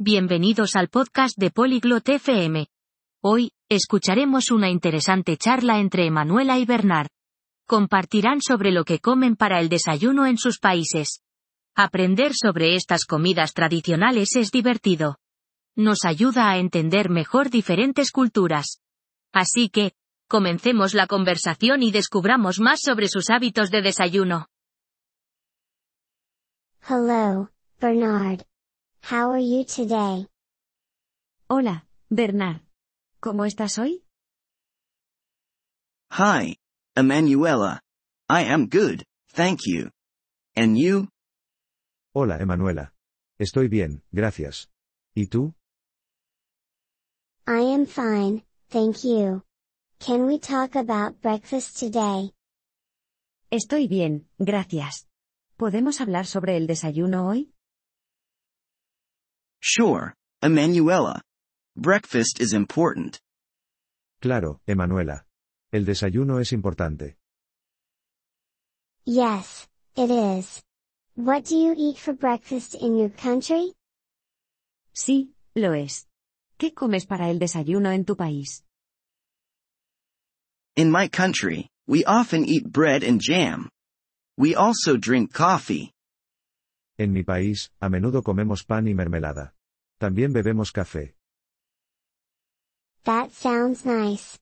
Bienvenidos al podcast de Polyglot FM. Hoy, escucharemos una interesante charla entre Emanuela y Bernard. Compartirán sobre lo que comen para el desayuno en sus países. Aprender sobre estas comidas tradicionales es divertido. Nos ayuda a entender mejor diferentes culturas. Así que, comencemos la conversación y descubramos más sobre sus hábitos de desayuno. Hello, Bernard. How are you today? Hola, Bernard. ¿Cómo estás hoy? Hi, Emanuela. I am good, thank you. And you? Hola, Emanuela. Estoy bien, gracias. ¿Y tú? I am fine, thank you. Can we talk about breakfast today? Estoy bien, gracias. ¿Podemos hablar sobre el desayuno hoy? Sure, Emanuela. Breakfast is important. Claro, Emanuela. El desayuno es importante. Yes, it is. What do you eat for breakfast in your country? Sí, lo es. ¿Qué comes para el desayuno en tu país? In my country, we often eat bread and jam. We also drink coffee. En mi país, a menudo comemos pan y mermelada. También bebemos café. That sounds nice.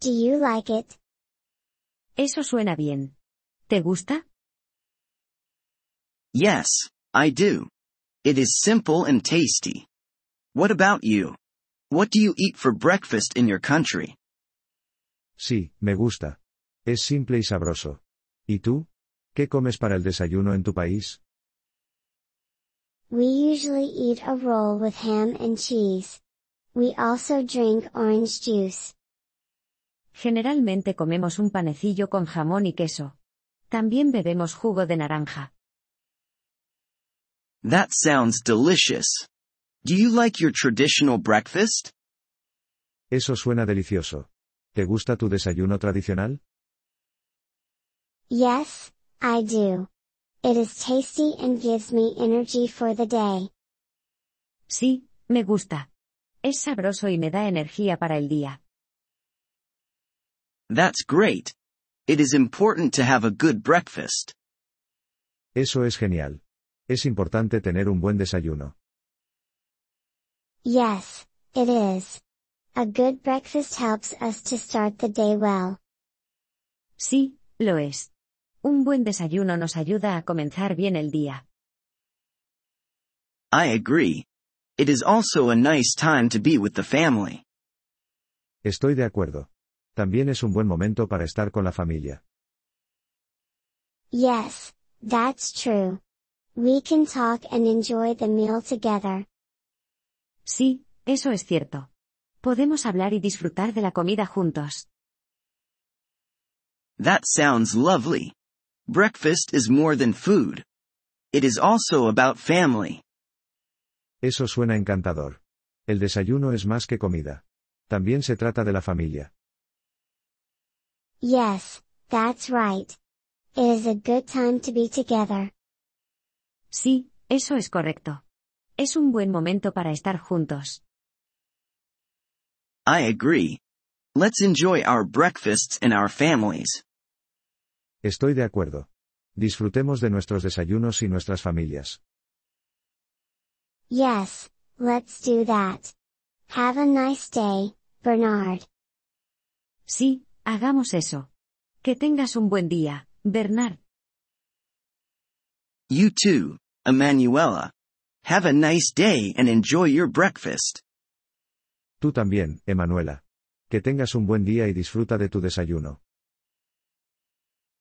Do you like it? Eso suena bien. ¿Te gusta? Yes, I do. It is simple and tasty. What about you? What do you eat for breakfast in your country? Sí, me gusta. Es simple y sabroso. ¿Y tú? ¿Qué comes para el desayuno en tu país? We usually eat a roll with ham and cheese. We also drink orange juice. Generalmente comemos un panecillo con jamón y queso. También bebemos jugo de naranja. That sounds delicious. Do you like your traditional breakfast? Eso suena delicioso. ¿Te gusta tu desayuno tradicional? Yes, I do. It is tasty and gives me energy for the day. Sí, me gusta. Es sabroso y me da energía para el día. That's great. It is important to have a good breakfast. Eso es genial. Es importante tener un buen desayuno. Yes, it is. A good breakfast helps us to start the day well. Sí, lo es. Un buen desayuno nos ayuda a comenzar bien el día. I agree. It is also a nice time to be with the family. Estoy de acuerdo. También es un buen momento para estar con la familia. Yes, that's true. We can talk and enjoy the meal together. Sí, eso es cierto. Podemos hablar y disfrutar de la comida juntos. That sounds lovely. Breakfast is more than food. It is also about family. Eso suena encantador. El desayuno es más que comida. También se trata de la familia. Yes, that's right. It is a good time to be together. Sí, eso es correcto. Es un buen momento para estar juntos. I agree. Let's enjoy our breakfasts and our families. Estoy de acuerdo. Disfrutemos de nuestros desayunos y nuestras familias. Yes, let's do that. Have a nice day, Bernard. Sí, hagamos eso. Que tengas un buen día, Bernard. You too, Emanuela. Have a nice day and enjoy your breakfast. Tú también, Emanuela. Que tengas un buen día y disfruta de tu desayuno.